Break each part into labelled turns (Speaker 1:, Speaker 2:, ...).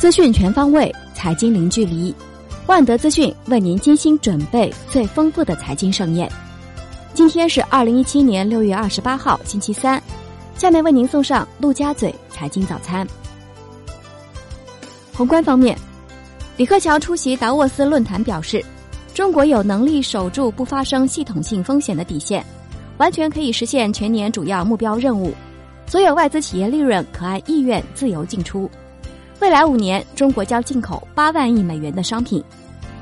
Speaker 1: 资讯全方位，财经零距离。万德资讯为您精心准备最丰富的财经盛宴。今天是二零一七年六月二十八号，星期三。下面为您送上陆家嘴财经早餐。宏观方面，李克强出席达沃斯论坛表示，中国有能力守住不发生系统性风险的底线，完全可以实现全年主要目标任务。所有外资企业利润可按意愿自由进出。未来五年，中国将进口八万亿美元的商品。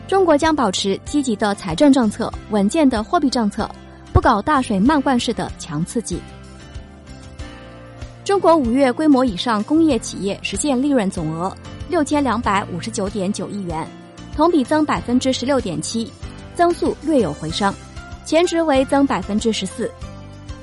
Speaker 1: 中国将保持积极的财政政策、稳健的货币政策，不搞大水漫灌式的强刺激。中国五月规模以上工业企业实现利润总额六千两百五十九点九亿元，同比增百分之十六点七，增速略有回升，前值为增百分之十四。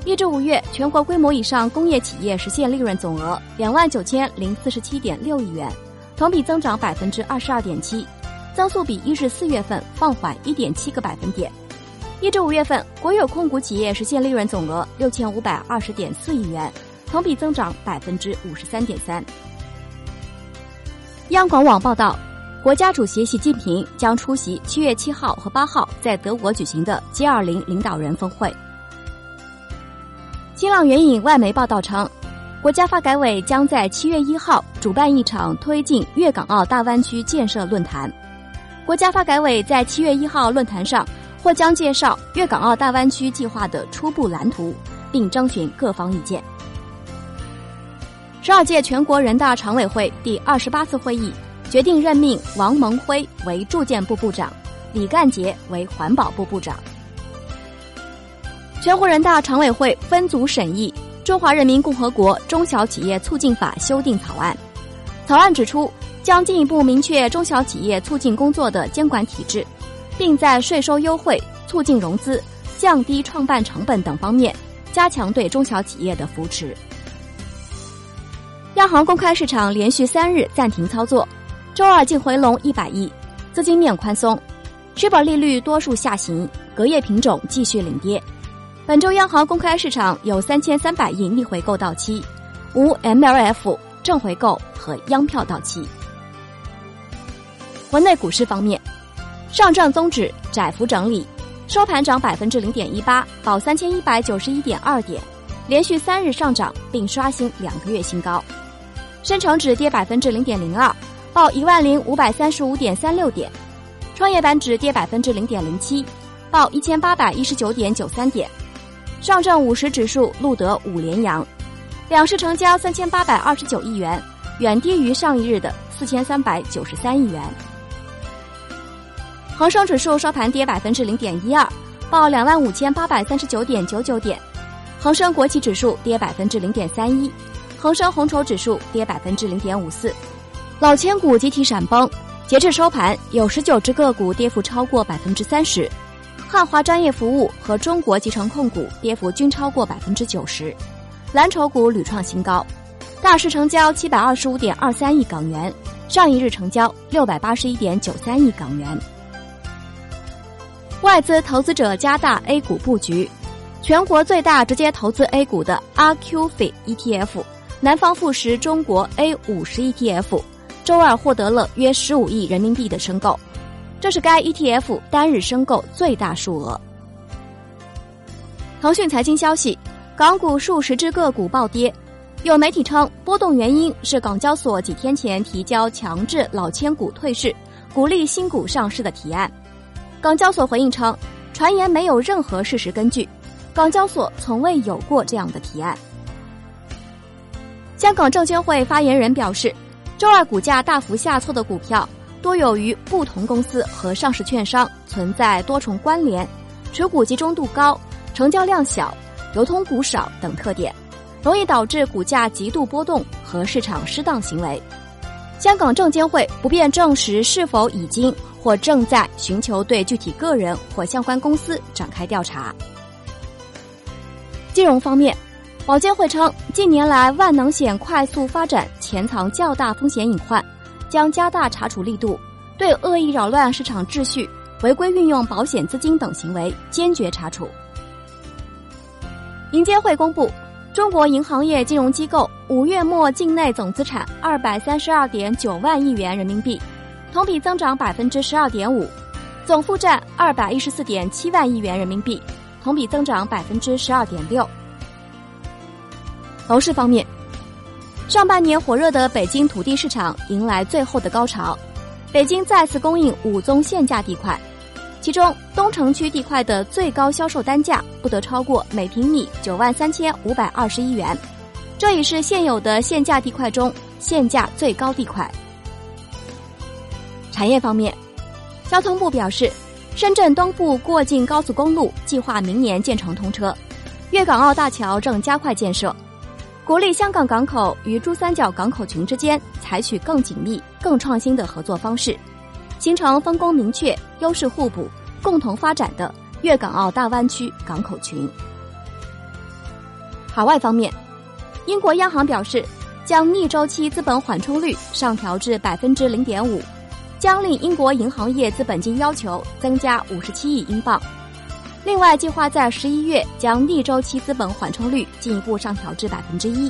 Speaker 1: 一至五月，全国规模以上工业企业实现利润总额两万九千零四十七点六亿元，同比增长百分之二十二点七，增速比一至四月份放缓一点七个百分点。一至五月份，国有控股企业实现利润总额六千五百二十点四亿元，同比增长百分之五十三点三。央广网报道，国家主席习近平将出席七月七号和八号在德国举行的 G 二零领导人峰会。新浪援引外媒报道称，国家发改委将在七月一号主办一场推进粤港澳大湾区建设论坛。国家发改委在七月一号论坛上或将介绍粤港澳大湾区计划的初步蓝图，并征询各方意见。十二届全国人大常委会第二十八次会议决定任命王蒙辉为住建部部长，李干杰为环保部部长。全国人大常委会分组审议《中华人民共和国中小企业促进法》修订草案。草案指出，将进一步明确中小企业促进工作的监管体制，并在税收优惠、促进融资、降低创办成本等方面加强对中小企业的扶持。央行公开市场连续三日暂停操作，周二净回笼一百亿，资金面宽松，持保利率多数下行，隔夜品种继续领跌。本周央行公开市场有三千三百亿逆回购到期，无 MLF 正回购和央票到期。国内股市方面，上证综指窄幅整理，收盘涨百分之零点一八，报三千一百九十一点二点，连续三日上涨并刷新两个月新高。深成指跌百分之零点零二，报一万零五百三十五点三六点。创业板指跌百分之零点零七，报一千八百一十九点九三点。上证五十指数录得五连阳，两市成交三千八百二十九亿元，远低于上一日的四千三百九十三亿元。恒生指数收盘跌百分之零点一二，报两万五千八百三十九点九九点。恒生国企指数跌百分之零点三一，恒生红筹指数跌百分之零点五四。老千股集体闪崩，截至收盘，有十九只个股跌幅超过百分之三十。汉华专业服务和中国集成控股跌幅均超过百分之九十，蓝筹股屡创新高，大市成交七百二十五点二三亿港元，上一日成交六百八十一点九三亿港元。外资投资者加大 A 股布局，全国最大直接投资 A 股的阿 qfe tf 南方富时中国 A 五十 ETF，周二获得了约十五亿人民币的申购。这是该 ETF 单日申购最大数额。腾讯财经消息，港股数十只个股暴跌，有媒体称波动原因是港交所几天前提交强制老千股退市、鼓励新股上市的提案。港交所回应称，传言没有任何事实根据，港交所从未有过这样的提案。香港证监会发言人表示，周二股价大幅下挫的股票。多有与不同公司和上市券商存在多重关联，持股集中度高，成交量小，流通股少等特点，容易导致股价极度波动和市场失当行为。香港证监会不便证实是否已经或正在寻求对具体个人或相关公司展开调查。金融方面，保监会称，近年来万能险快速发展，潜藏较大风险隐患。将加大查处力度，对恶意扰乱市场秩序、违规运用保险资金等行为坚决查处。银监会公布，中国银行业金融机构五月末境内总资产二百三十二点九万亿元人民币，同比增长百分之十二点五，总负债二百一十四点七万亿元人民币，同比增长百分之十二点六。楼市方面，上半年火热的北京土地市场迎来最后的高潮，北京再次供应五宗限价地块。其中，东城区地块的最高销售单价不得超过每平米九万三千五百二十一元，这已是现有的限价地块中限价最高地块。产业方面，交通部表示，深圳东部过境高速公路计划明年建成通车，粤港澳大桥正加快建设，鼓励香港港口与珠三角港口群之间采取更紧密、更创新的合作方式。形成分工明确、优势互补、共同发展的粤港澳大湾区港口群。海外方面，英国央行表示，将逆周期资本缓冲率上调至百分之零点五，将令英国银行业资本金要求增加五十七亿英镑。另外，计划在十一月将逆周期资本缓冲率进一步上调至百分之一。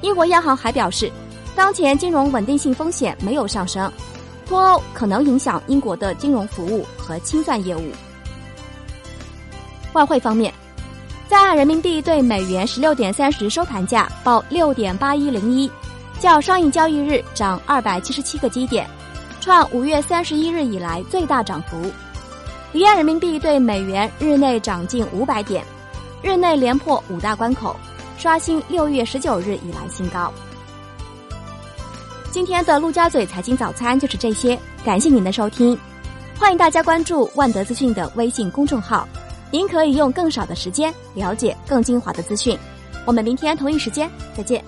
Speaker 1: 英国央行还表示，当前金融稳定性风险没有上升。脱欧可能影响英国的金融服务和清算业务。外汇方面，在岸人民币对美元十六点三十收盘价报六点八一零一，较上一交易日涨二百七十七个基点，创五月三十一日以来最大涨幅。离岸人民币对美元日内涨近五百点，日内连破五大关口，刷新六月十九日以来新高。今天的陆家嘴财经早餐就是这些，感谢您的收听，欢迎大家关注万德资讯的微信公众号，您可以用更少的时间了解更精华的资讯。我们明天同一时间再见。